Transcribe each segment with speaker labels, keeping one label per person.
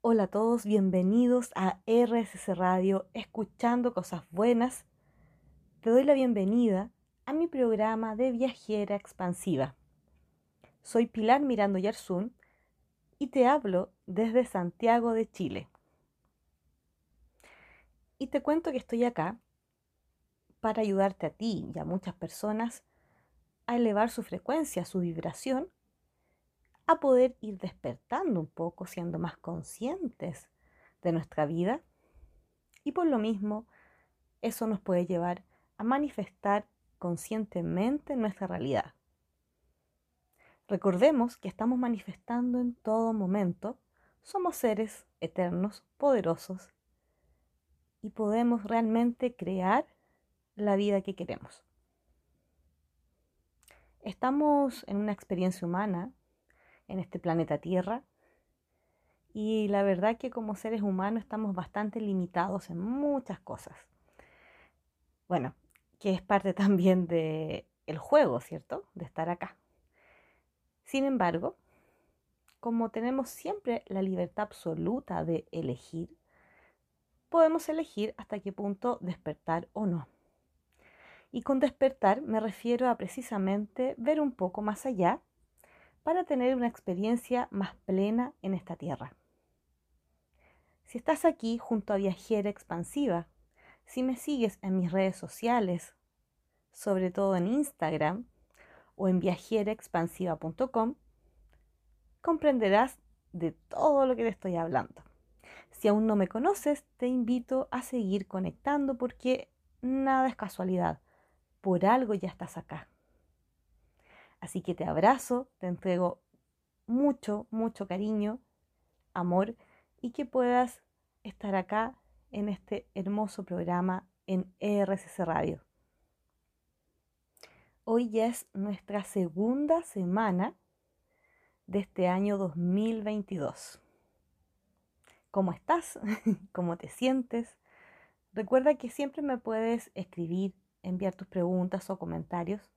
Speaker 1: Hola a todos, bienvenidos a RSS Radio, escuchando cosas buenas. Te doy la bienvenida a mi programa de viajera expansiva. Soy Pilar Mirando Yarzún y te hablo desde Santiago de Chile. Y te cuento que estoy acá para ayudarte a ti y a muchas personas a elevar su frecuencia, su vibración a poder ir despertando un poco, siendo más conscientes de nuestra vida. Y por lo mismo, eso nos puede llevar a manifestar conscientemente nuestra realidad. Recordemos que estamos manifestando en todo momento, somos seres eternos, poderosos, y podemos realmente crear la vida que queremos. Estamos en una experiencia humana en este planeta Tierra. Y la verdad que como seres humanos estamos bastante limitados en muchas cosas. Bueno, que es parte también del el juego, ¿cierto? De estar acá. Sin embargo, como tenemos siempre la libertad absoluta de elegir, podemos elegir hasta qué punto despertar o no. Y con despertar me refiero a precisamente ver un poco más allá para tener una experiencia más plena en esta tierra. Si estás aquí junto a Viajera Expansiva, si me sigues en mis redes sociales, sobre todo en Instagram o en viajeraexpansiva.com, comprenderás de todo lo que te estoy hablando. Si aún no me conoces, te invito a seguir conectando porque nada es casualidad. Por algo ya estás acá. Así que te abrazo, te entrego mucho, mucho cariño, amor y que puedas estar acá en este hermoso programa en RCC Radio. Hoy ya es nuestra segunda semana de este año 2022. ¿Cómo estás? ¿Cómo te sientes? Recuerda que siempre me puedes escribir, enviar tus preguntas o comentarios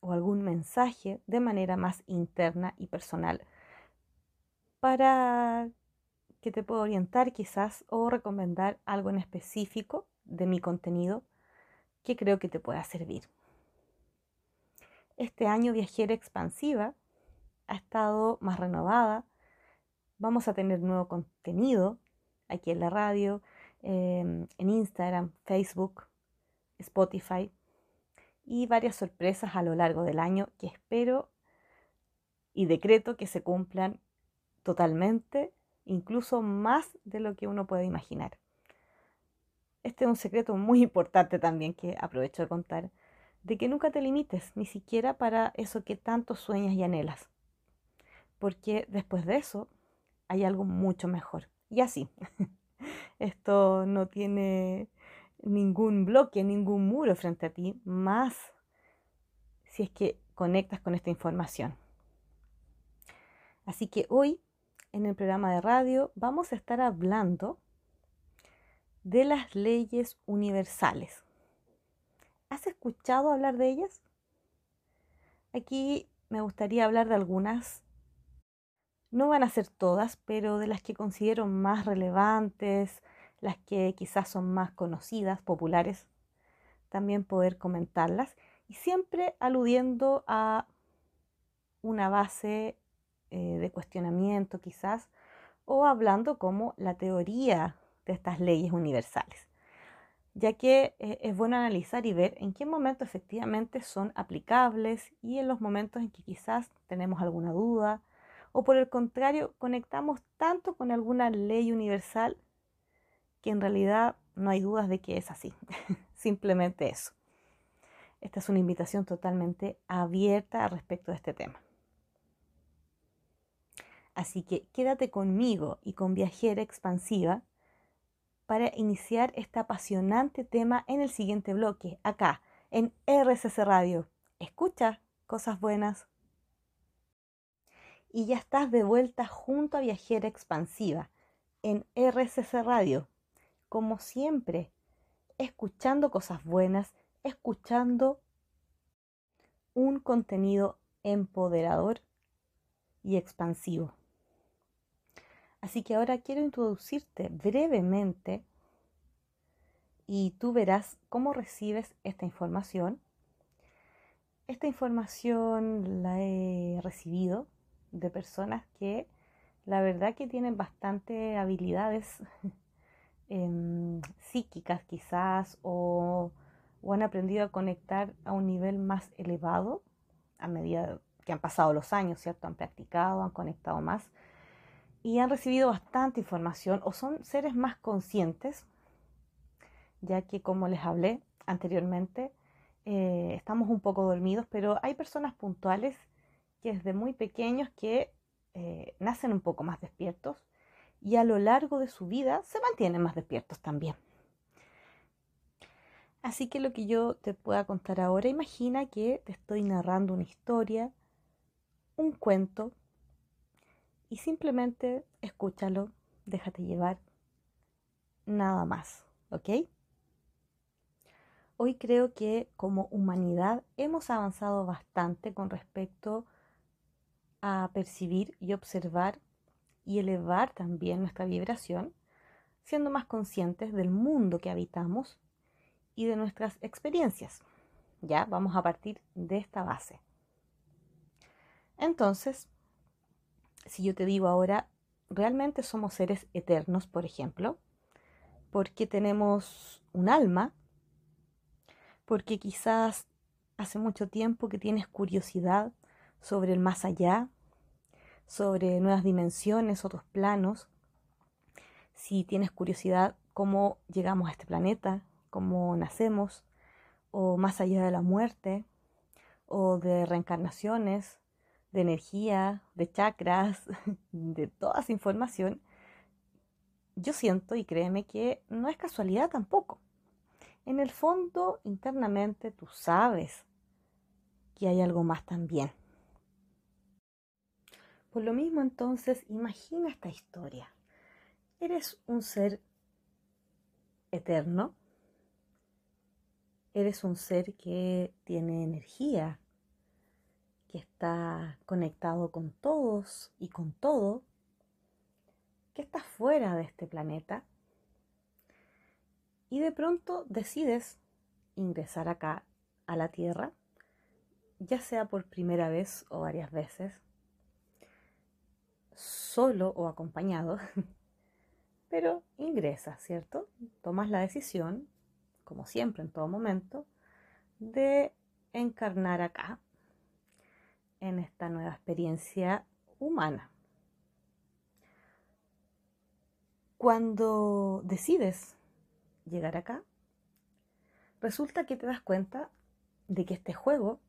Speaker 1: o algún mensaje de manera más interna y personal para que te pueda orientar quizás o recomendar algo en específico de mi contenido que creo que te pueda servir. Este año Viajera Expansiva ha estado más renovada. Vamos a tener nuevo contenido aquí en la radio, em, en Instagram, Facebook, Spotify y varias sorpresas a lo largo del año que espero y decreto que se cumplan totalmente, incluso más de lo que uno puede imaginar. Este es un secreto muy importante también que aprovecho de contar, de que nunca te limites, ni siquiera para eso que tanto sueñas y anhelas, porque después de eso hay algo mucho mejor. Y así, esto no tiene ningún bloque, ningún muro frente a ti, más si es que conectas con esta información. Así que hoy en el programa de radio vamos a estar hablando de las leyes universales. ¿Has escuchado hablar de ellas? Aquí me gustaría hablar de algunas. No van a ser todas, pero de las que considero más relevantes, las que quizás son más conocidas, populares, también poder comentarlas y siempre aludiendo a una base eh, de cuestionamiento quizás o hablando como la teoría de estas leyes universales, ya que eh, es bueno analizar y ver en qué momento efectivamente son aplicables y en los momentos en que quizás tenemos alguna duda o por el contrario conectamos tanto con alguna ley universal que en realidad no hay dudas de que es así. Simplemente eso. Esta es una invitación totalmente abierta respecto de este tema. Así que quédate conmigo y con Viajera Expansiva para iniciar este apasionante tema en el siguiente bloque, acá, en RCC Radio. Escucha cosas buenas. Y ya estás de vuelta junto a Viajera Expansiva en RCC Radio como siempre, escuchando cosas buenas, escuchando un contenido empoderador y expansivo. Así que ahora quiero introducirte brevemente y tú verás cómo recibes esta información. Esta información la he recibido de personas que la verdad que tienen bastante habilidades em, psíquicas quizás o, o, han aprendido a conectar a un nivel más elevado a medida que han pasado los años, ¿cierto? Han practicado, han conectado más y han recibido bastante información o son seres más conscientes, ya que como les hablé anteriormente, eh, estamos un poco dormidos, pero hay personas puntuales que desde muy pequeños que eh, nacen un poco más despiertos y a lo largo de su vida se mantienen más despiertos también. Así que lo que yo te pueda contar ahora, imagina que te estoy narrando una historia, un cuento, y simplemente escúchalo, déjate llevar, nada más, ¿ok? Hoy creo que como humanidad hemos avanzado bastante con respecto a percibir y observar y elevar también nuestra vibración, siendo más conscientes del mundo que habitamos y de nuestras experiencias. Ya vamos a partir de esta base. Entonces, si yo te digo ahora, realmente somos seres eternos, por ejemplo, porque tenemos un alma, porque quizás hace mucho tiempo que tienes curiosidad sobre el más allá, sobre nuevas dimensiones, otros planos, si tienes curiosidad cómo llegamos a este planeta, cómo nacemos, o más allá de la muerte, o de reencarnaciones, de energía, de chakras, de toda esa información, yo siento y créeme que no es casualidad tampoco. En el fondo, internamente, tú sabes que hay algo más también. Por lo mismo, entonces, imagina esta historia. Eres un ser eterno. Eres un ser que tiene energía, que está conectado con todos y con todo, que está fuera de este planeta y de pronto decides ingresar acá a la Tierra, ya sea por primera vez o varias veces, solo o acompañado, pero ingresas, ¿cierto? Tomas la decisión, como siempre en todo momento, de encarnar acá en esta nueva experiencia humana. Cuando decides llegar acá, resulta que te das cuenta de que este juego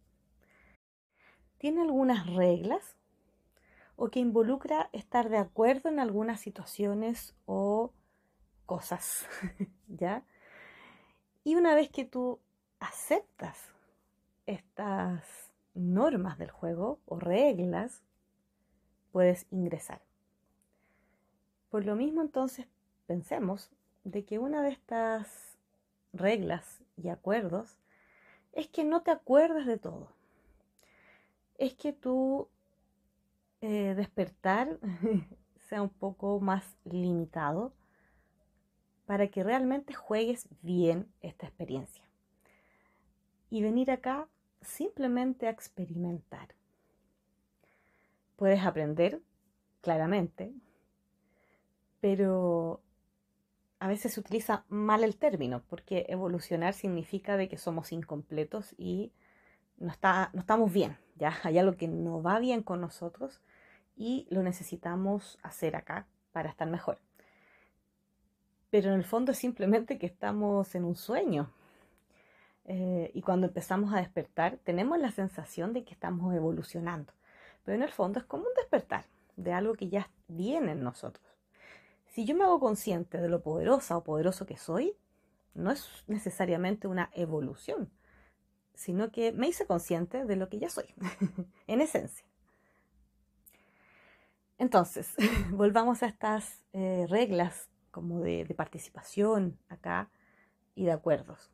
Speaker 1: tiene algunas reglas o que involucra estar de acuerdo en algunas situaciones o cosas, ¿ya? Y una vez que tú aceptas estas normas del juego o reglas, puedes ingresar. Por lo mismo entonces pensemos de que una de estas reglas y acuerdos es que no te acuerdas de todo. Es que tu eh, despertar sea un poco más limitado para que realmente juegues bien esta experiencia. Y venir acá simplemente a experimentar. Puedes aprender, claramente, pero a veces se utiliza mal el término, porque evolucionar significa de que somos incompletos y no, está, no estamos bien, ya hay algo que no va bien con nosotros y lo necesitamos hacer acá para estar mejor. Pero en el fondo es simplemente que estamos en un sueño. Eh, y cuando empezamos a despertar, tenemos la sensación de que estamos evolucionando. Pero en el fondo es como un despertar de algo que ya viene en nosotros. Si yo me hago consciente de lo poderosa o poderoso que soy, no es necesariamente una evolución, sino que me hice consciente de lo que ya soy, en esencia. Entonces, volvamos a estas eh, reglas como de, participación acá y de acuerdos.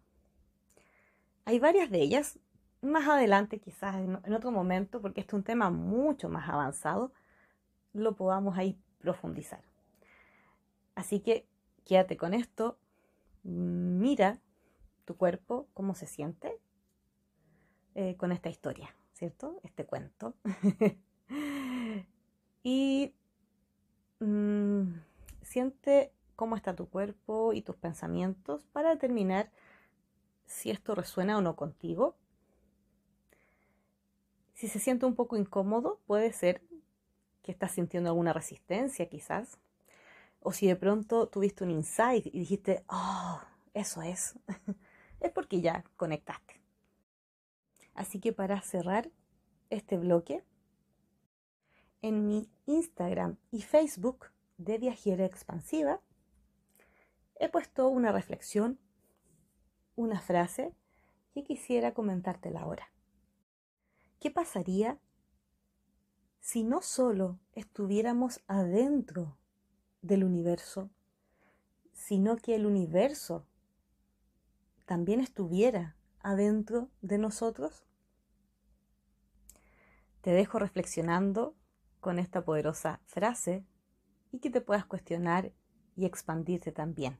Speaker 1: Hay varias de ellas, más adelante quizás en, en otro momento, porque este es un tema mucho más avanzado, lo podamos ahí profundizar. Así que quédate con esto, mira tu cuerpo, cómo se siente eh, con esta historia, ¿cierto? Este cuento. y mm, siente cómo está tu cuerpo y tus pensamientos para determinar si esto resuena o no contigo. Si se siente un poco incómodo, puede ser que estás sintiendo alguna resistencia quizás. O si de pronto tuviste un insight y dijiste, oh, eso es, es porque ya conectaste. Así que para cerrar este bloque, en mi Instagram y Facebook de Viajera Expansiva, he puesto una reflexión, una frase que quisiera comentártela ahora. ¿Qué pasaría si no solo estuviéramos adentro del universo, sino que el universo también estuviera adentro de nosotros? Te dejo reflexionando con esta poderosa frase y que te puedas cuestionar y expandirte también.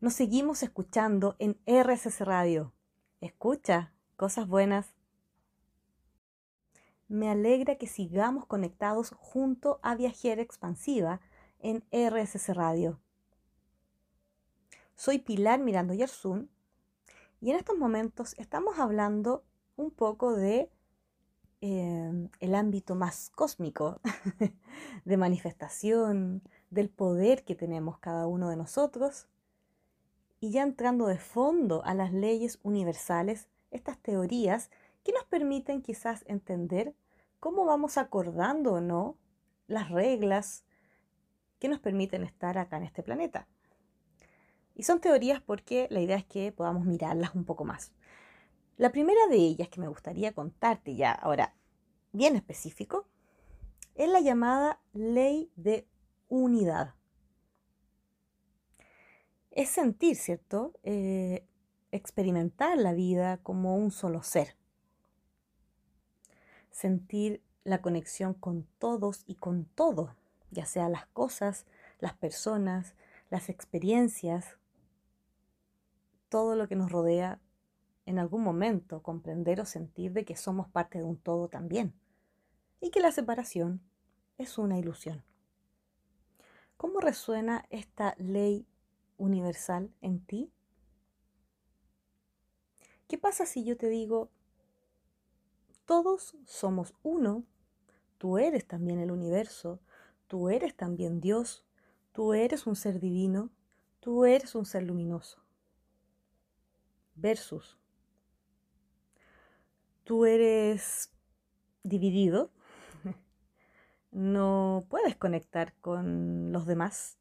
Speaker 1: Nos seguimos escuchando en RSS Radio. Escucha cosas buenas. Me alegra que sigamos conectados junto a Viajera Expansiva en RSS Radio. Soy Pilar Mirando Yersun y en estos momentos estamos hablando un poco de eh, el ámbito más cósmico de manifestación, del poder que tenemos cada uno de nosotros y ya entrando de fondo a las leyes universales, estas teorías que nos permiten quizás entender cómo vamos acordando o no las reglas que nos permiten estar acá en este planeta. Y son teorías porque la idea es que podamos mirarlas un poco más. La primera de ellas que me gustaría contarte ya ahora, bien específico, es la llamada ley de unidad es sentir, ¿cierto? Eh, experimentar la vida como un solo ser. Sentir la conexión con todos y con todo, ya sea las cosas, las personas, las experiencias, todo lo que nos rodea, en algún momento comprender o sentir de que somos parte de un todo también y que la separación es una ilusión. ¿Cómo resuena esta ley universal en ti? ¿Qué pasa si yo te digo, todos somos uno, tú eres también el universo, tú eres también Dios, tú eres un ser divino, tú eres un ser luminoso? Versus, tú eres dividido, no puedes conectar con los demás,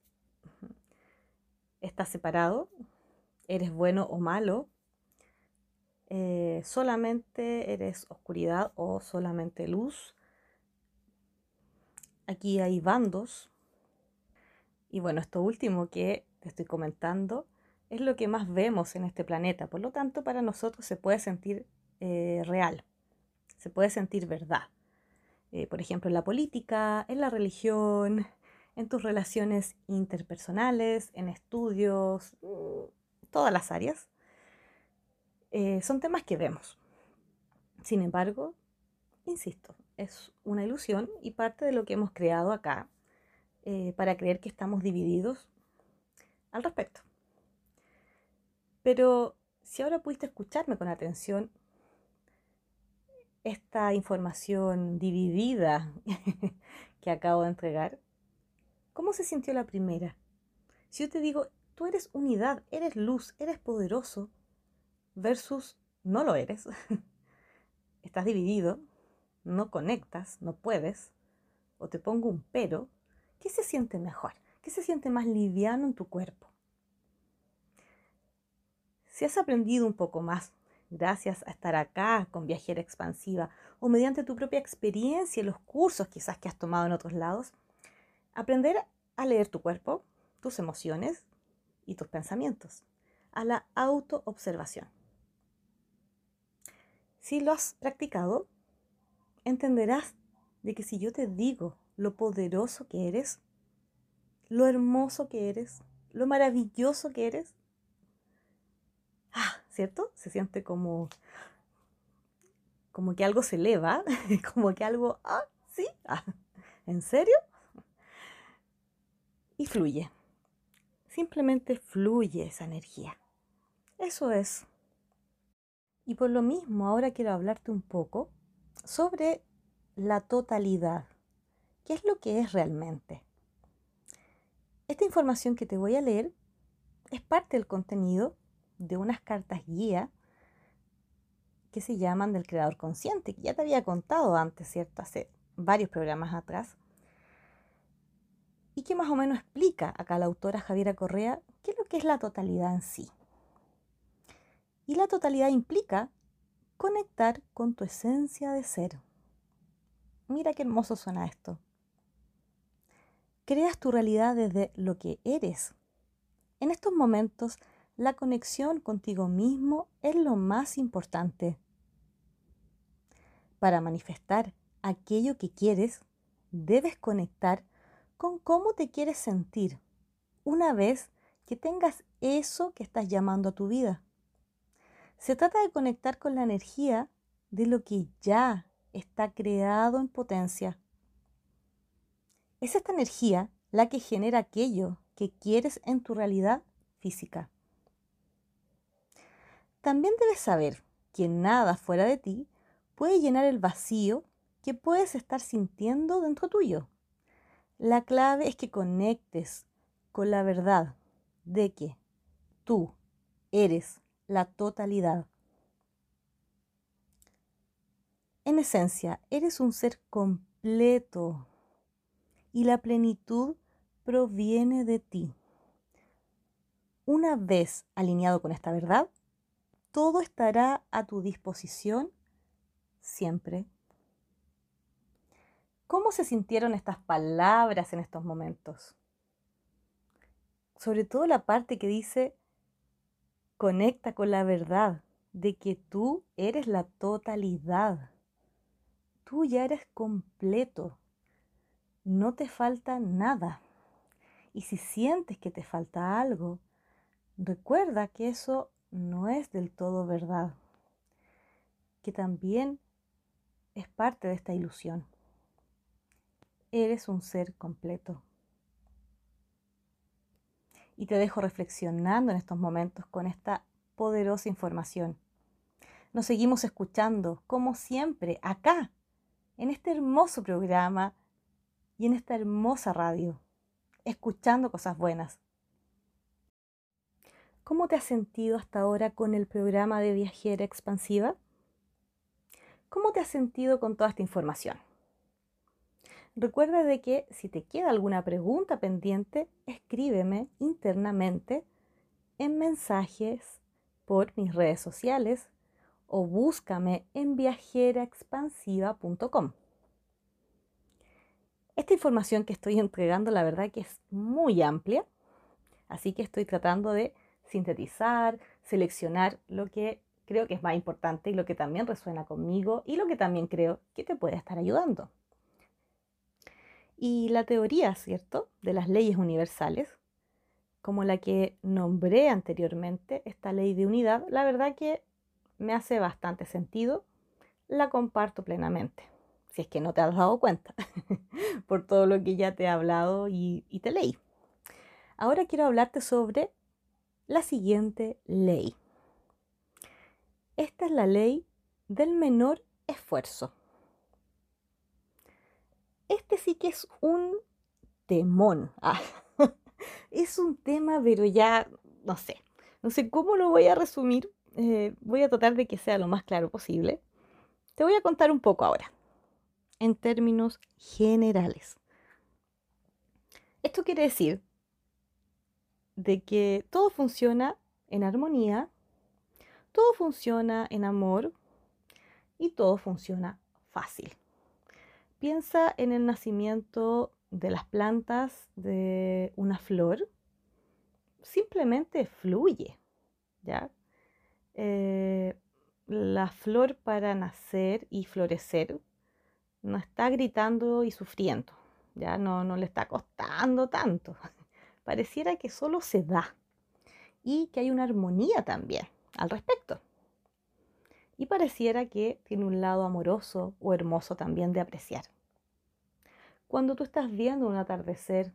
Speaker 1: estás separado, eres bueno o malo, eh, solamente eres oscuridad o solamente luz. Aquí hay bandos. Y bueno, esto último que te estoy comentando es lo que más vemos en este planeta. Por lo tanto, para nosotros se puede sentir eh, real, se puede sentir verdad. Eh, por ejemplo, en la política, en la religión, en tus relaciones interpersonales, en estudios, mm, todas las áreas. Eh, son temas que vemos. Sin embargo, insisto, es una ilusión y parte de lo que hemos creado acá para creer que estamos divididos al respecto. Pero si ahora pudiste escucharme con atención, esta información dividida que acabo de entregar, ¿Cómo se sintió la primera? Si yo te digo, tú eres unidad, eres luz, eres poderoso, versus no lo eres, estás dividido, no conectas, no puedes, o te pongo un pero, ¿qué se siente mejor? ¿Qué se siente más liviano en tu cuerpo? Si has aprendido un poco más gracias a estar acá con Viajera Expansiva o mediante tu propia experiencia y los cursos quizás que has tomado en otros lados, Aprender a leer tu cuerpo, tus emociones y tus pensamientos. A la autoobservación. Si lo has practicado, entenderás de que si yo te digo lo poderoso que eres, lo hermoso que eres, lo maravilloso que eres? ¿Cierto? Se siente como como que algo se eleva, como que algo, ah, sí, ah, ¿en serio? Y fluye. Simplemente fluye esa energía. Eso es. Y por lo mismo, ahora quiero hablarte un poco sobre la totalidad. ¿Qué es lo que es realmente? Esta información que te voy a leer es parte del contenido de unas cartas guía que se llaman del creador consciente, que ya te había contado antes, ¿cierto? Hace varios programas atrás. Y que más o menos explica acá la autora Javiera Correa qué es lo que es la totalidad en sí. Y la totalidad implica conectar con tu esencia de ser. Mira qué hermoso suena esto. Creas tu realidad desde lo que eres. En estos momentos, la conexión contigo mismo es lo más importante. Para manifestar aquello que quieres, debes conectar con cómo te quieres sentir una vez que tengas eso que estás llamando a tu vida. Se trata de conectar con la energía de lo que ya está creado en potencia. Es esta energía la que genera aquello que quieres en tu realidad física. También debes saber que nada fuera de ti puede llenar el vacío que puedes estar sintiendo dentro tuyo. La clave es que conectes con la verdad de que tú eres la totalidad. En esencia, eres un ser completo y la plenitud proviene de ti. Una vez alineado con esta verdad, todo estará a tu disposición siempre. ¿Cómo se sintieron estas palabras en estos momentos? Sobre todo la parte que dice, Conecta con la verdad de que tú eres la totalidad. Tú ya eres completo. No te falta nada. Y si sientes que te falta algo, recuerda que eso no es del todo verdad, que también es parte de esta ilusión. Eres un ser completo y te dejo reflexionando en estos momentos con esta poderosa información. Nos seguimos escuchando, como siempre, acá, en este hermoso programa y en esta hermosa radio, escuchando cosas buenas. ¿Cómo te has sentido hasta ahora con el programa de viajera expansiva? ¿Cómo te has sentido con toda esta información? Recuerda de que si te queda alguna pregunta pendiente, escríbeme internamente en mensajes por mis redes sociales o búscame en viajeraexpansiva.com. Esta información que estoy entregando, la verdad que es muy amplia, así que estoy tratando de sintetizar, seleccionar lo que creo que es más importante y lo que también resuena conmigo y lo que también creo que te puede estar ayudando. Y la teoría, ¿cierto?, de las leyes universales, como la que nombré anteriormente, esta ley de unidad, la verdad que me hace bastante sentido, la comparto plenamente, si es que no te has dado cuenta, por todo lo que ya te he hablado y, te leí. Ahora quiero hablarte sobre la siguiente ley. Esta es la ley del menor esfuerzo este sí que es un temón. Ah, es un tema, pero ya no sé. No sé cómo lo voy a resumir. Eh, voy a tratar de que sea lo más claro posible. Te voy a contar un poco ahora, en términos generales. Esto quiere decir de que todo funciona en armonía, todo funciona en amor y todo funciona fácil. Piensa en el nacimiento de las plantas de una flor. Simplemente fluye, ¿ya? Eh, la flor para nacer y florecer no está gritando y sufriendo, ya no, no le está costando tanto. pareciera que solo se da y que hay una armonía también al respecto. Y pareciera que tiene un lado amoroso o hermoso también de apreciar. Cuando tú estás viendo un atardecer,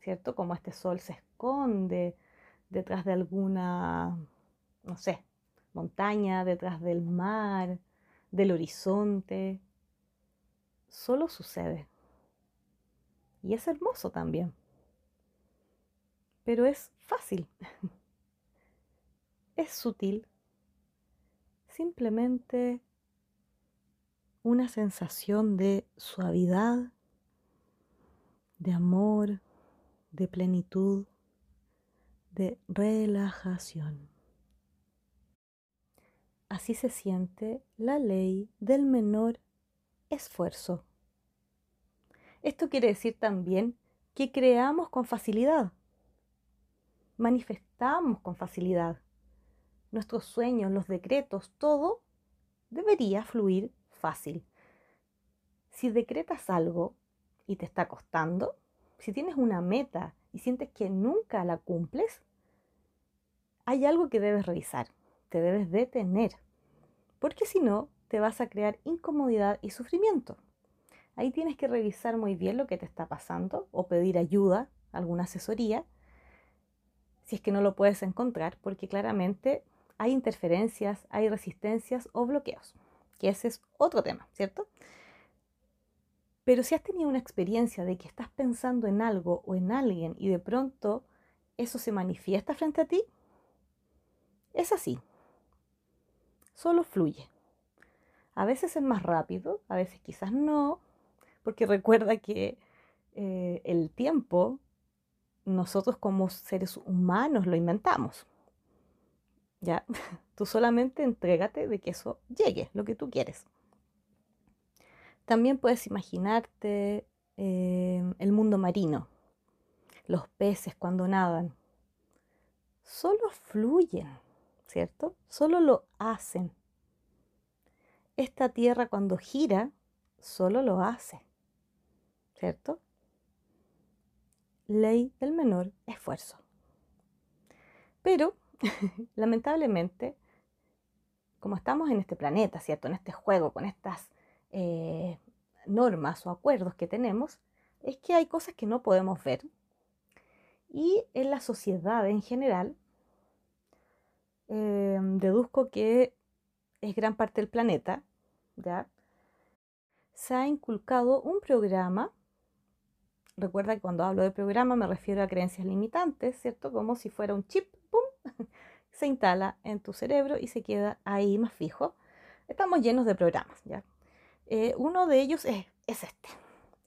Speaker 1: ¿cierto? Como este sol se esconde detrás de alguna, no sé, montaña, detrás del mar, del horizonte, solo sucede. Y es hermoso también. Pero es fácil. es sutil. Simplemente una sensación de suavidad, de amor, de plenitud, de relajación. Así se siente la ley del menor esfuerzo. Esto quiere decir también que creamos con facilidad, manifestamos con facilidad. Nuestros sueños, los decretos, todo debería fluir fácil. Si decretas algo y te está costando, si tienes una meta y sientes que nunca la cumples, hay algo que debes revisar, te debes detener, porque si no, te vas a crear incomodidad y sufrimiento. Ahí tienes que revisar muy bien lo que te está pasando o pedir ayuda, alguna asesoría, si es que no lo puedes encontrar, porque claramente hay interferencias, hay resistencias o bloqueos, que ese es otro tema, ¿cierto? Pero si has tenido una experiencia de que estás pensando en algo o en alguien y de pronto eso se manifiesta frente a ti, es así. Solo fluye. A veces es más rápido, a veces quizás no, porque recuerda que eh, el tiempo nosotros como seres humanos lo inventamos. ¿Ya? Tú solamente entrégate de que eso llegue, lo que tú quieres. También puedes imaginarte em, el mundo marino, los peces cuando nadan. Solo fluyen, ¿cierto? Solo lo hacen. Esta tierra cuando gira, solo lo hace, ¿cierto? Ley del menor esfuerzo. Pero, lamentablemente, como estamos en este planeta, ¿cierto? En este juego, con estas eh, normas o acuerdos que tenemos, es que hay cosas que no podemos ver. Y en la sociedad en general, eh, deduzco que es gran parte del planeta, ¿ya? Se ha inculcado un programa, recuerda que cuando hablo de programa me refiero a creencias limitantes, ¿cierto? Como si fuera un chip, ¡pum! se instala en tu cerebro y se queda ahí más fijo. Estamos llenos de programas, ¿ya? Eh, uno de ellos es, es este,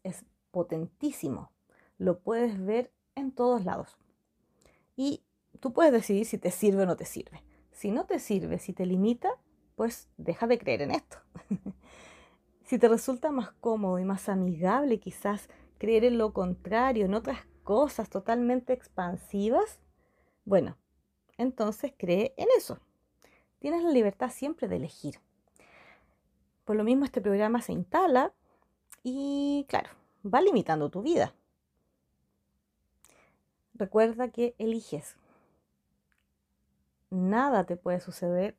Speaker 1: es potentísimo, lo puedes ver en todos lados. Y tú puedes decidir si te sirve o no te sirve. Si no te sirve, si te limita, pues deja de creer en esto. si te resulta más cómodo y más amigable quizás creer en lo contrario, en otras cosas totalmente expansivas, bueno, entonces cree en eso. Tienes la libertad siempre de elegir. Por lo mismo este programa se instala y claro, va limitando tu vida. Recuerda que eliges. Nada te puede suceder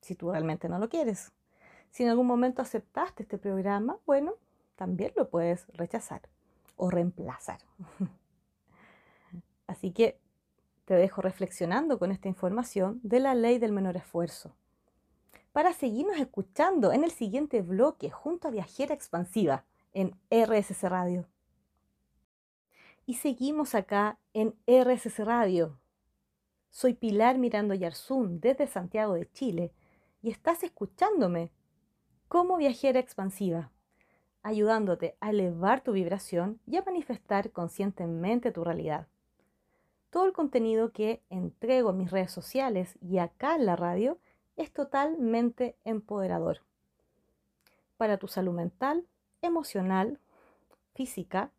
Speaker 1: si tú realmente no lo quieres. Si en algún momento aceptaste este programa, bueno, también lo puedes rechazar o reemplazar. Así que te dejo reflexionando con esta información de la ley del menor esfuerzo para seguirnos escuchando en el siguiente bloque junto a Viajera Expansiva en RSC Radio. Y seguimos acá en RSC Radio. Soy Pilar Mirando Yarzún desde Santiago de Chile y estás escuchándome como viajera expansiva, ayudándote a elevar tu vibración y a manifestar conscientemente tu realidad. Todo el contenido que entrego en mis redes sociales y acá en la radio es totalmente empoderador para tu salud mental, emocional, física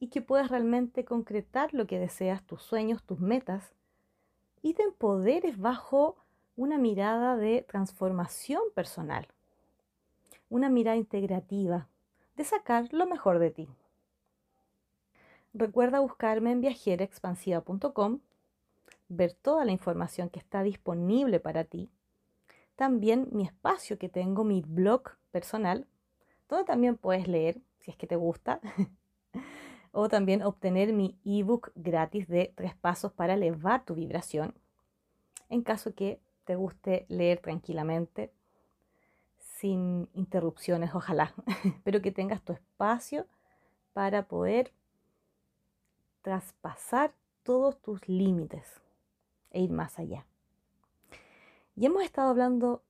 Speaker 1: y que puedas realmente concretar lo que deseas, tus sueños, tus metas y te empoderes bajo una mirada de transformación personal, una mirada integrativa, de sacar lo mejor de ti. Recuerda buscarme en viajeraexpansiva.com, ver toda la información que está disponible para ti. También mi espacio que tengo, mi blog personal, donde también puedes leer, si es que te gusta, o también obtener mi ebook gratis de tres pasos para elevar tu vibración, en caso que te guste leer tranquilamente, sin interrupciones, ojalá, pero que tengas tu espacio para poder traspasar todos tus límites e ir más allá. Y hemos estado hablando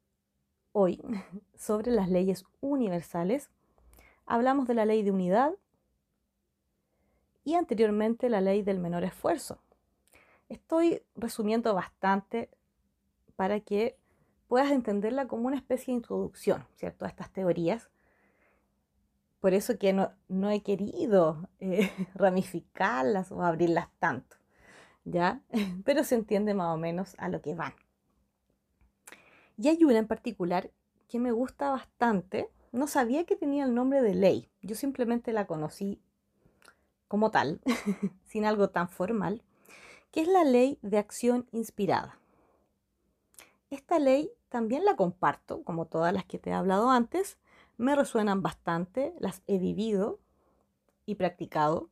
Speaker 1: hoy sobre las leyes universales. Hablamos de la ley de unidad y anteriormente la ley del menor esfuerzo. Estoy resumiendo bastante para que puedas entenderla como una especie de introducción, ¿cierto? A estas teorías. Por eso que no, no he querido eh, ramificarlas o abrirlas tanto, ¿ya? Pero se entiende más o menos a lo que van. Y hay una en particular que me gusta bastante. No sabía que tenía el nombre de ley. Yo simplemente la conocí como tal, sin algo tan formal, que es la ley de acción inspirada. Esta ley también la comparto, como todas las que te he hablado antes, me resuenan bastante, las he vivido y practicado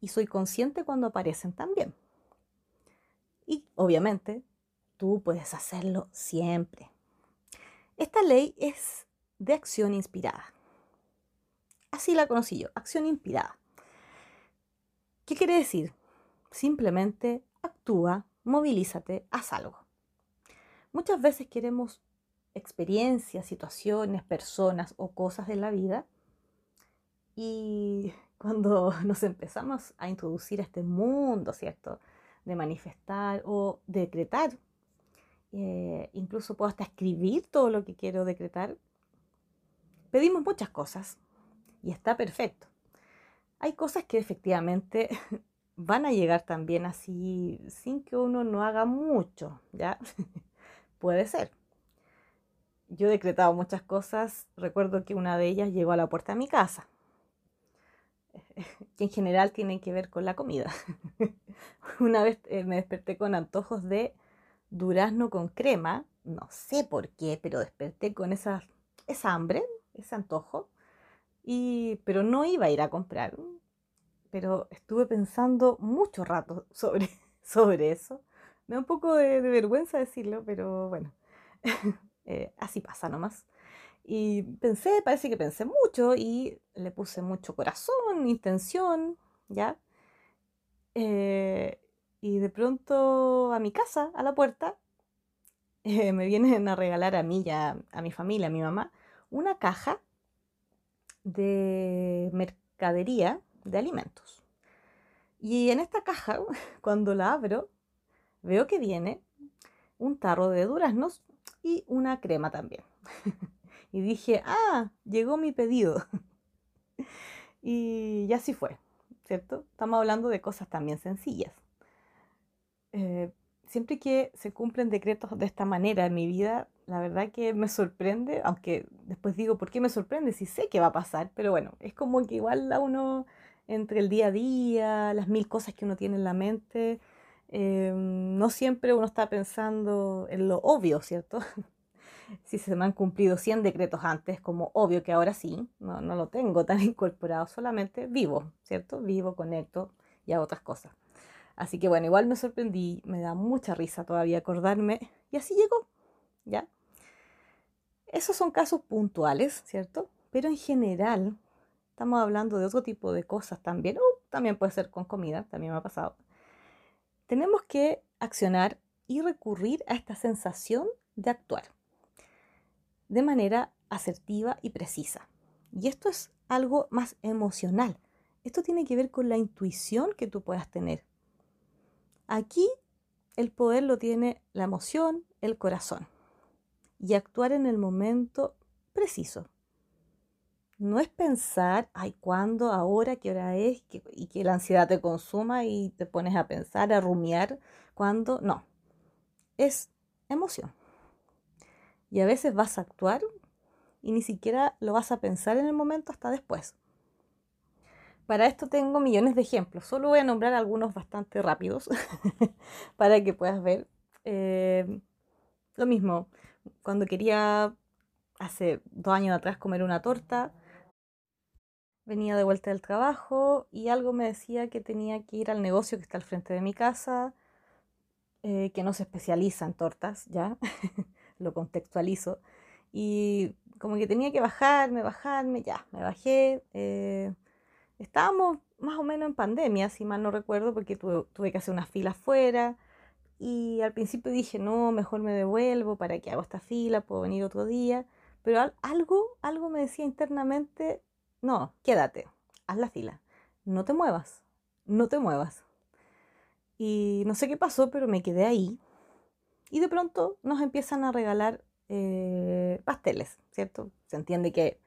Speaker 1: y soy consciente cuando aparecen también. Y obviamente tú puedes hacerlo siempre. Esta ley es de acción inspirada. Así la conocí yo, acción inspirada. ¿Qué quiere decir? Simplemente actúa, movilízate, haz algo. Muchas veces queremos experiencias, situaciones, personas o cosas de la vida y cuando nos empezamos a introducir a este mundo, ¿cierto? De manifestar o decretar, eh, incluso puedo hasta escribir todo lo que quiero decretar, pedimos muchas cosas y está perfecto. Hay cosas que efectivamente van a llegar también así sin que uno no haga mucho, ¿ya? Puede ser. Yo he decretado muchas cosas. Recuerdo que una de ellas llegó a la puerta de mi casa, que en general tienen que ver con la comida. una vez eh, me desperté con antojos de durazno con crema. No sé por qué, pero desperté con esa, esa hambre, ese antojo. Y, pero no iba a ir a comprar. Pero estuve pensando mucho rato sobre, sobre eso me da un poco de, vergüenza decirlo, pero bueno, eh, así pasa nomás. Y pensé, parece que pensé mucho y le puse mucho corazón, intención, ¿ya? Eh, y de pronto a mi casa, a la puerta, me vienen a regalar a mí y a, a mi familia, a mi mamá, una caja de mercadería de alimentos. Y en esta caja, cuando la abro, veo que viene un tarro de duraznos y una crema también. y dije, ah, llegó mi pedido. y ya así fue, ¿cierto? Estamos hablando de cosas también sencillas. Eh, siempre que se cumplen decretos de esta manera en mi vida, la verdad que me sorprende, aunque después digo, ¿por qué me sorprende? Si sé que va a pasar, pero bueno, es como que igual a uno entre el día a día, las mil cosas que uno tiene en la mente, Em, no siempre uno está pensando en lo obvio, ¿cierto? si se me han cumplido 100 decretos antes, como obvio que ahora sí, no, no lo tengo tan incorporado, solamente vivo, ¿cierto? Vivo, conecto y hago otras cosas. Así que bueno, igual me sorprendí, me da mucha risa todavía acordarme y así llegó, ¿ya? Esos son casos puntuales, ¿cierto? Pero en general estamos hablando de otro tipo de cosas también, o también puede ser con comida, también me ha pasado tenemos que accionar y recurrir a esta sensación de actuar de manera asertiva y precisa. Y esto es algo más emocional. Esto tiene que ver con la intuición que tú puedas tener. Aquí el poder lo tiene la emoción, el corazón. Y actuar en el momento preciso, no es pensar, ay, ¿cuándo? ¿Ahora? ¿Qué hora es? y que la ansiedad te consuma y te pones a pensar, a rumiar, ¿cuándo? No, es emoción. Y a veces vas a actuar y ni siquiera lo vas a pensar en el momento hasta después. Para esto tengo millones de ejemplos, solo voy a nombrar algunos bastante rápidos para que puedas ver. Eh, lo mismo, cuando quería hace dos años atrás comer una torta, venía de vuelta del trabajo y algo me decía que tenía que ir al negocio que está al frente de mi casa, eh, que no se especializa en tortas, ya, lo contextualizo, y como que tenía que bajarme, bajarme, ya, me bajé. Eh, estábamos más o menos en pandemia, si mal no recuerdo, porque tuve, que hacer una fila afuera. Y al principio dije, no, mejor me devuelvo, ¿para qué hago esta fila? Puedo venir otro día. Pero algo, algo me decía internamente, no, quédate, haz la fila, no te muevas, no te muevas. Y no sé qué pasó, pero me quedé ahí. Y de pronto nos empiezan a regalar eh, pasteles, ¿cierto? Se entiende que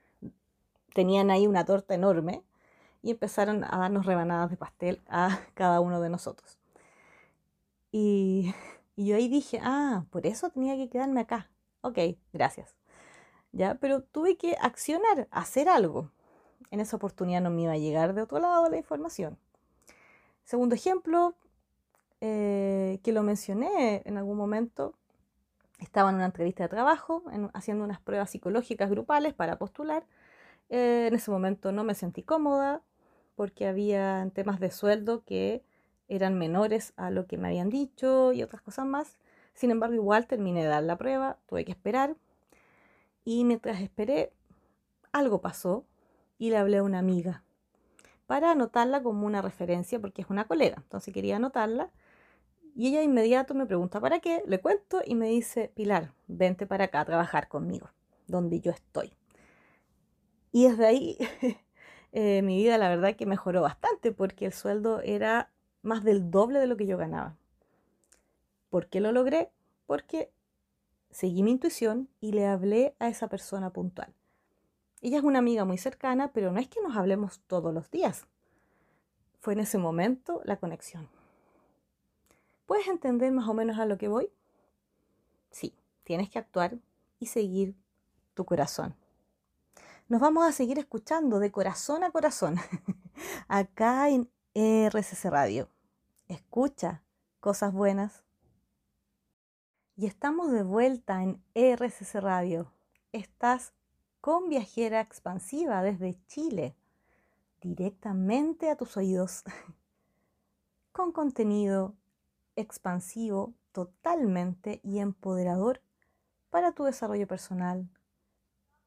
Speaker 1: tenían ahí una torta enorme y empezaron a darnos rebanadas de pastel a cada uno de nosotros. Y, yo ahí dije, ah, por eso tenía que quedarme acá. Ok, gracias. ¿ya? Pero tuve que accionar, hacer algo. En esa oportunidad no me iba a llegar de otro lado la información. Segundo ejemplo, eh, que lo mencioné en algún momento, estaba en una entrevista de trabajo, haciendo unas pruebas psicológicas grupales para postular. Eh, en ese momento no me sentí cómoda porque había temas de sueldo que eran menores a lo que me habían dicho y otras cosas más. Sin embargo, igual terminé de dar la prueba, tuve que esperar y mientras esperé, algo pasó y le hablé a una amiga para anotarla como una referencia porque es una colega. Entonces quería anotarla. Y ella de inmediato me pregunta para qué, le cuento y me dice, Pilar, vente para acá a trabajar conmigo, donde yo estoy. Y desde ahí eh, mi vida la verdad que mejoró bastante porque el sueldo era más del doble de lo que yo ganaba. ¿Por qué lo logré? Porque seguí mi intuición y le hablé a esa persona puntual. Ella es una amiga muy cercana, pero no es que nos hablemos todos los días. Fue en ese momento la conexión. ¿Puedes entender más o menos a lo que voy? Sí, tienes que actuar y seguir tu corazón. Nos vamos a seguir escuchando de corazón a corazón acá en RCC Radio. Escucha cosas buenas y estamos de vuelta en RCC Radio. Estás con Viajera Expansiva desde Chile, directamente a tus oídos, con contenido expansivo totalmente y empoderador para tu desarrollo personal,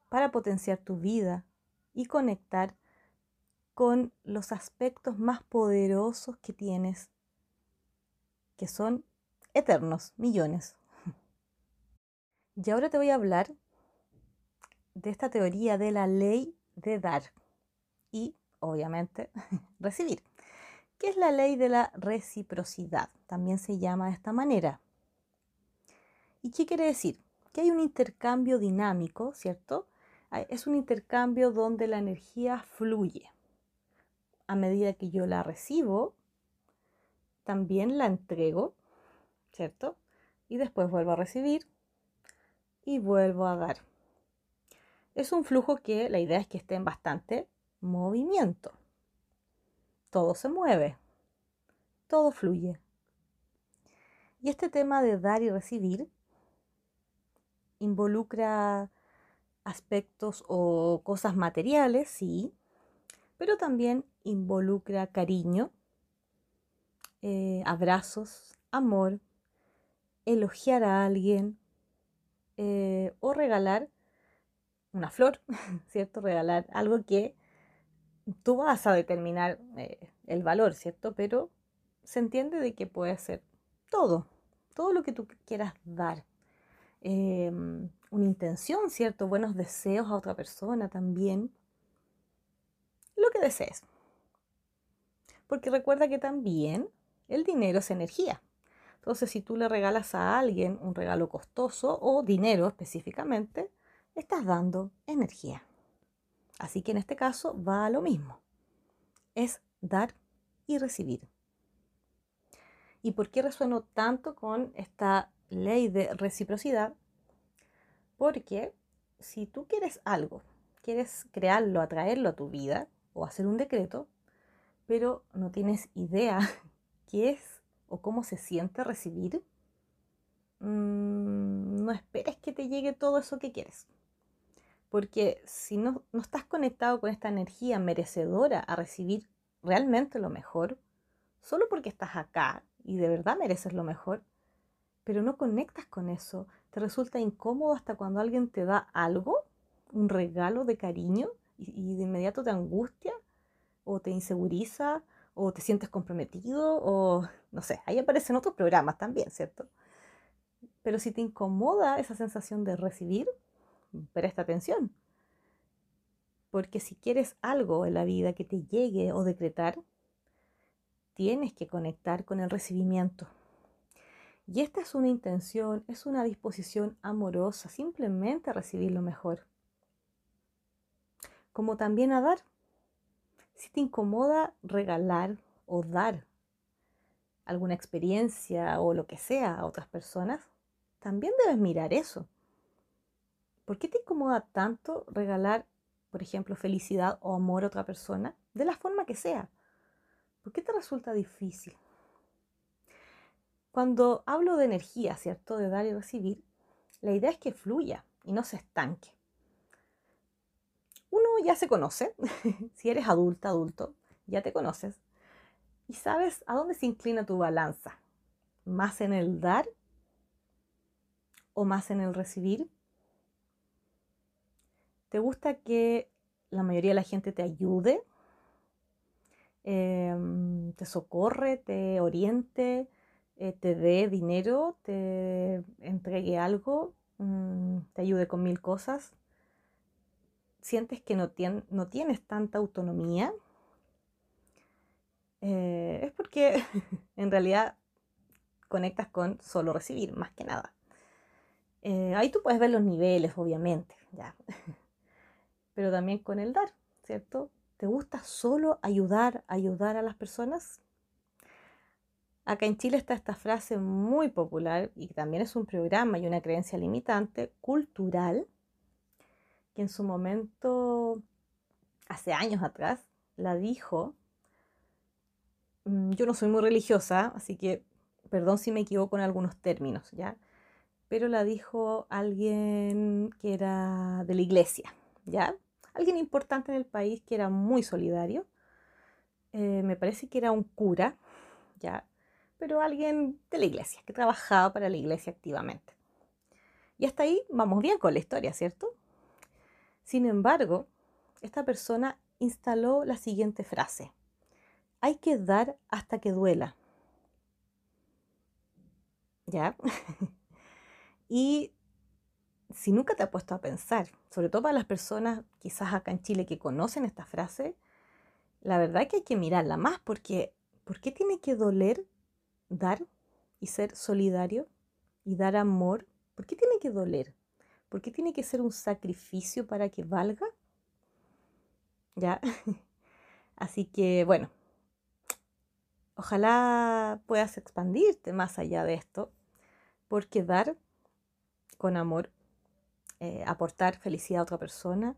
Speaker 1: para potenciar tu vida y conectar con los aspectos más poderosos que tienes, que son eternos, millones. Y ahora te voy a hablar de esta teoría de la ley de dar y, obviamente, recibir. ¿Qué es la ley de la reciprocidad? También se llama de esta manera. ¿Y qué quiere decir? Que hay un intercambio dinámico, ¿cierto? Es un intercambio donde la energía fluye. A medida que yo la recibo, también la entrego, ¿cierto? Y después vuelvo a recibir y vuelvo a dar. Es un flujo que la idea es que esté en bastante movimiento. Todo se mueve, todo fluye. Y este tema de dar y recibir involucra aspectos o cosas materiales, sí, pero también involucra cariño, eh, abrazos, amor, elogiar a alguien, eh, o regalar una flor, ¿cierto? Regalar algo que tú vas a determinar eh, el valor, ¿cierto? Pero se entiende de que puede ser todo, todo lo que tú quieras dar. Em, una intención, ¿cierto? Buenos deseos a otra persona también. Lo que desees. Porque recuerda que también el dinero es energía. Entonces, si tú le regalas a alguien un regalo costoso o dinero específicamente, estás dando energía. Así que en este caso va a lo mismo. Es dar y recibir. ¿Y por qué resueno tanto con esta ley de reciprocidad? Porque si tú quieres algo, quieres crearlo, atraerlo a tu vida o hacer un decreto, pero no tienes idea qué es o cómo se siente recibir, mm, no esperes que te llegue todo eso que quieres. Porque si no, no estás conectado con esta energía merecedora a recibir realmente lo mejor, solo porque estás acá y de verdad mereces lo mejor, pero no conectas con eso, te resulta incómodo hasta cuando alguien te da algo, un regalo de cariño, y, de inmediato te angustia o te inseguriza o te sientes comprometido o no sé, ahí aparecen otros programas también, ¿cierto? Pero si te incomoda esa sensación de recibir, presta atención. Porque si quieres algo en la vida que te llegue o decretar, tienes que conectar con el recibimiento. Y esta es una intención, es una disposición amorosa, simplemente a recibir lo mejor. Como también a dar. Si te incomoda regalar o dar alguna experiencia o lo que sea a otras personas, también debes mirar eso. ¿Por qué te incomoda tanto regalar, por ejemplo, felicidad o amor a otra persona? De la forma que sea. ¿Por qué te resulta difícil? Cuando hablo de energía, ¿cierto? De dar y recibir, la idea es que fluya y no se estanque. Uno ya se conoce, si eres adulta, adulto, ya te conoces y sabes a dónde se inclina tu balanza. ¿Más en el dar o más en el recibir? ¿Te gusta que la mayoría de la gente te ayude, em, te socorre, te oriente, eh, te dé dinero, te entregue algo, mm, te ayude con mil cosas? ¿Sientes que no, tienes tanta autonomía? Eh, es porque en realidad conectas con solo recibir, más que nada. Eh, ahí tú puedes ver los niveles, obviamente, ya. pero también con el dar, ¿cierto? ¿Te gusta solo ayudar, ayudar a las personas? Acá en Chile está esta frase muy popular y también es un programa y una creencia limitante cultural que en su momento, hace años atrás, la dijo. Mm, yo no soy muy religiosa, así que perdón si me equivoco en algunos términos, ¿ya? Pero la dijo alguien que era de la iglesia, ¿ya? Alguien importante en el país que era muy solidario. Eh, me parece que era un cura, ya, pero alguien de la iglesia, que trabajaba para la iglesia activamente. Y hasta ahí vamos bien con la historia, ¿cierto? Sin embargo, esta persona instaló la siguiente frase. Hay que dar hasta que duela. ¿Ya? y si nunca te has puesto a pensar, sobre todo para las personas quizás acá en Chile que conocen esta frase, la verdad es que hay que mirarla más porque ¿por qué tiene que doler dar y ser solidario y dar amor? ¿Por qué tiene que doler? ¿Por qué tiene que ser un sacrificio para que valga? ¿Ya? Así que bueno, ojalá puedas expandirte más allá de esto, porque dar con amor eh, aportar felicidad a otra persona,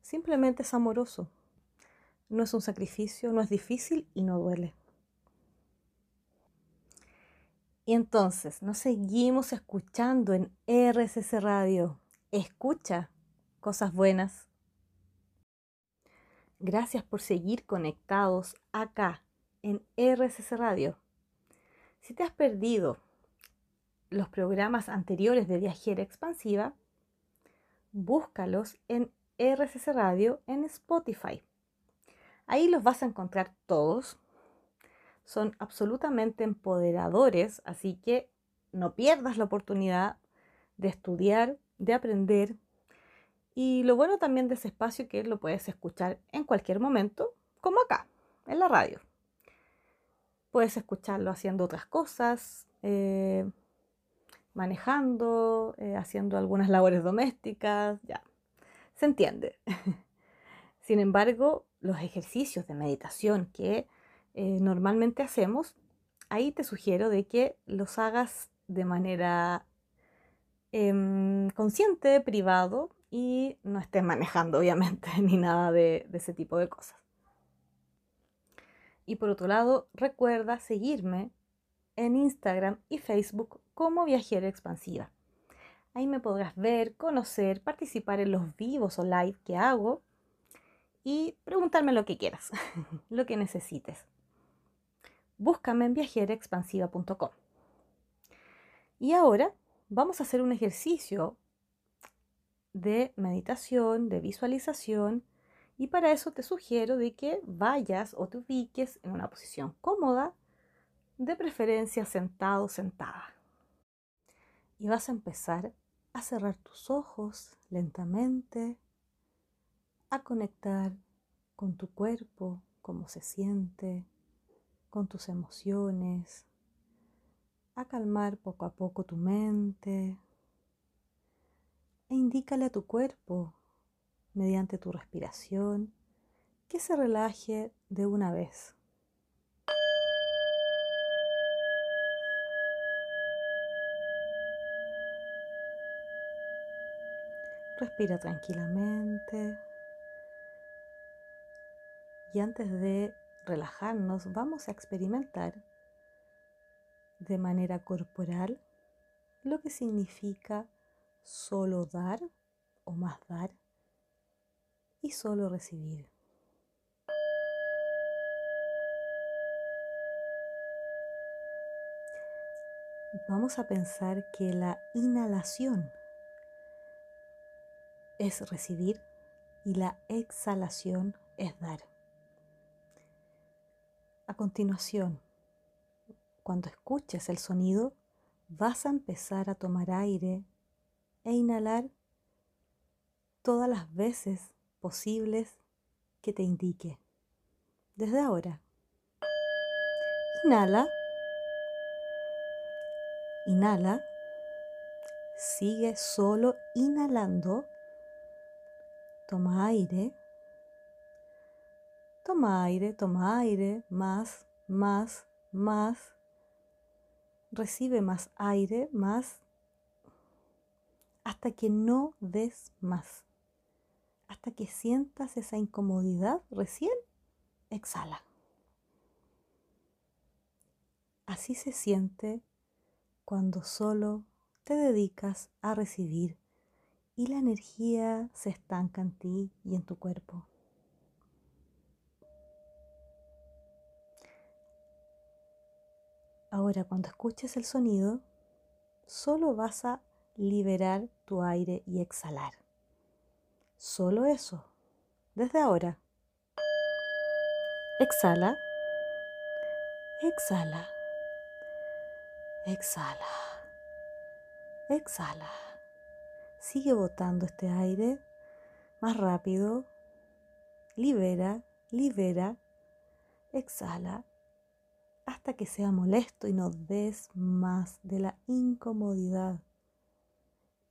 Speaker 1: simplemente es amoroso. No es un sacrificio, no es difícil y no duele. Y entonces, nos seguimos escuchando en RSS Radio. Escucha cosas buenas. Gracias por seguir conectados acá en RSS Radio. Si te has perdido los programas anteriores de Viajera Expansiva, búscalos en RCC Radio en Spotify. Ahí los vas a encontrar todos. Son absolutamente empoderadores, así que no pierdas la oportunidad de estudiar, de aprender. Y lo bueno también de ese espacio que lo puedes escuchar en cualquier momento, como acá, en la radio. Puedes escucharlo haciendo otras cosas, eh, manejando, eh, haciendo algunas labores domésticas, ya, se entiende. Sin embargo, los ejercicios de meditación que eh, normalmente hacemos, ahí te sugiero de que los hagas de manera em, consciente, privado y no estés manejando, obviamente, ni nada de ese tipo de cosas. Y por otro lado, recuerda seguirme en Instagram y Facebook como Viajera Expansiva. Ahí me podrás ver, conocer, participar en los vivos o live que hago y preguntarme lo que quieras, lo que necesites. Búscame en viajeraexpansiva.com. Y ahora vamos a hacer un ejercicio de meditación, de visualización, y para eso te sugiero de que vayas o te ubiques en una posición cómoda, de preferencia sentado sentada. Y vas a empezar a cerrar tus ojos lentamente, a conectar con tu cuerpo, cómo se siente, con tus emociones, a calmar poco a poco tu mente, e indícale a tu cuerpo, mediante tu respiración, que se relaje de una vez. Respira tranquilamente. Y antes de relajarnos, vamos a experimentar de manera corporal lo que significa solo dar o más dar y solo recibir. Vamos a pensar que la inhalación es recibir y la exhalación es dar. A continuación, cuando escuches el sonido, vas a empezar a tomar aire e inhalar todas las veces posibles que te indique. Desde ahora. Inhala. Inhala. Sigue solo inhalando. Toma aire. Toma aire, toma aire, más, más, más. Recibe más aire, más hasta que no des más. Hasta que sientas esa incomodidad recién, exhala. Así se siente cuando solo te dedicas a recibir y la energía se estanca en ti y en tu cuerpo. Ahora cuando escuches el sonido, solo vas a liberar tu aire y exhalar. Solo eso. Desde ahora. Exhala. Exhala. Exhala. Exhala. Sigue botando este aire más rápido. Libera, libera. Exhala hasta que sea molesto y no des más de la incomodidad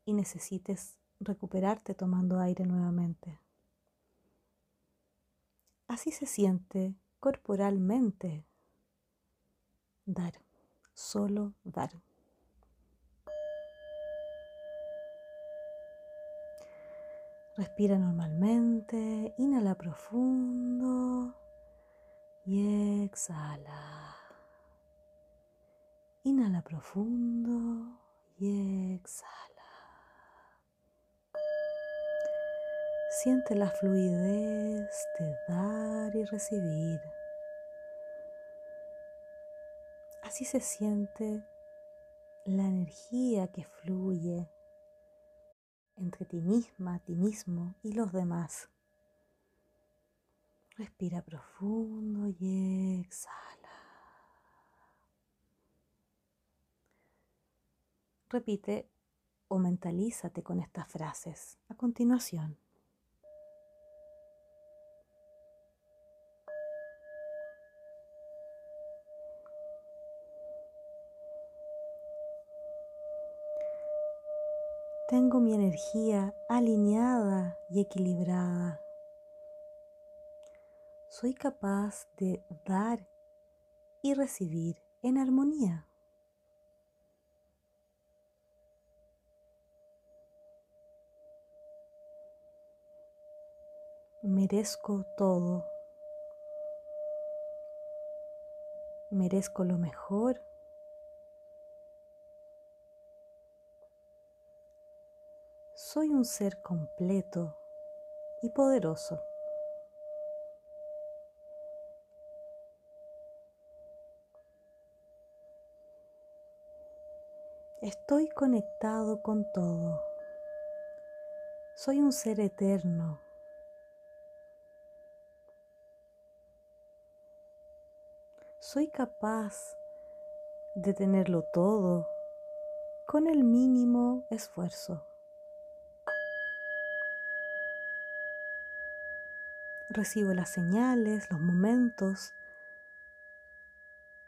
Speaker 1: y necesites recuperarte tomando aire nuevamente. Así se siente corporalmente dar, solo dar. Respira normalmente, inhala profundo y exhala. Inhala profundo y exhala. Siente la fluidez de dar y recibir. Así se siente la energía que fluye entre ti misma, ti mismo y los demás. Respira profundo y exhala. Repite o mentalízate con estas frases a continuación. Tengo mi energía alineada y equilibrada. Soy capaz de dar y recibir en armonía. Merezco todo. Merezco lo mejor. Soy un ser completo y poderoso. Estoy conectado con todo. Soy un ser eterno. Soy capaz de tenerlo todo con el mínimo esfuerzo. Recibo las señales, los momentos,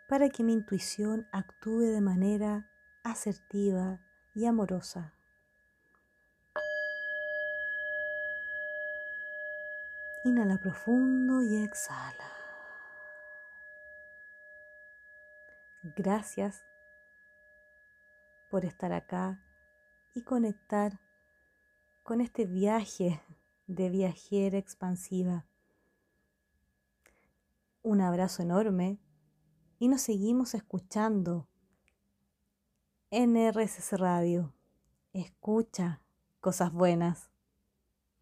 Speaker 1: para que mi intuición actúe de manera asertiva y amorosa. Inhala profundo y exhala. Gracias por estar acá y conectar con este viaje de viajera expansiva. Un abrazo enorme y nos seguimos escuchando en Radio. Escucha cosas buenas.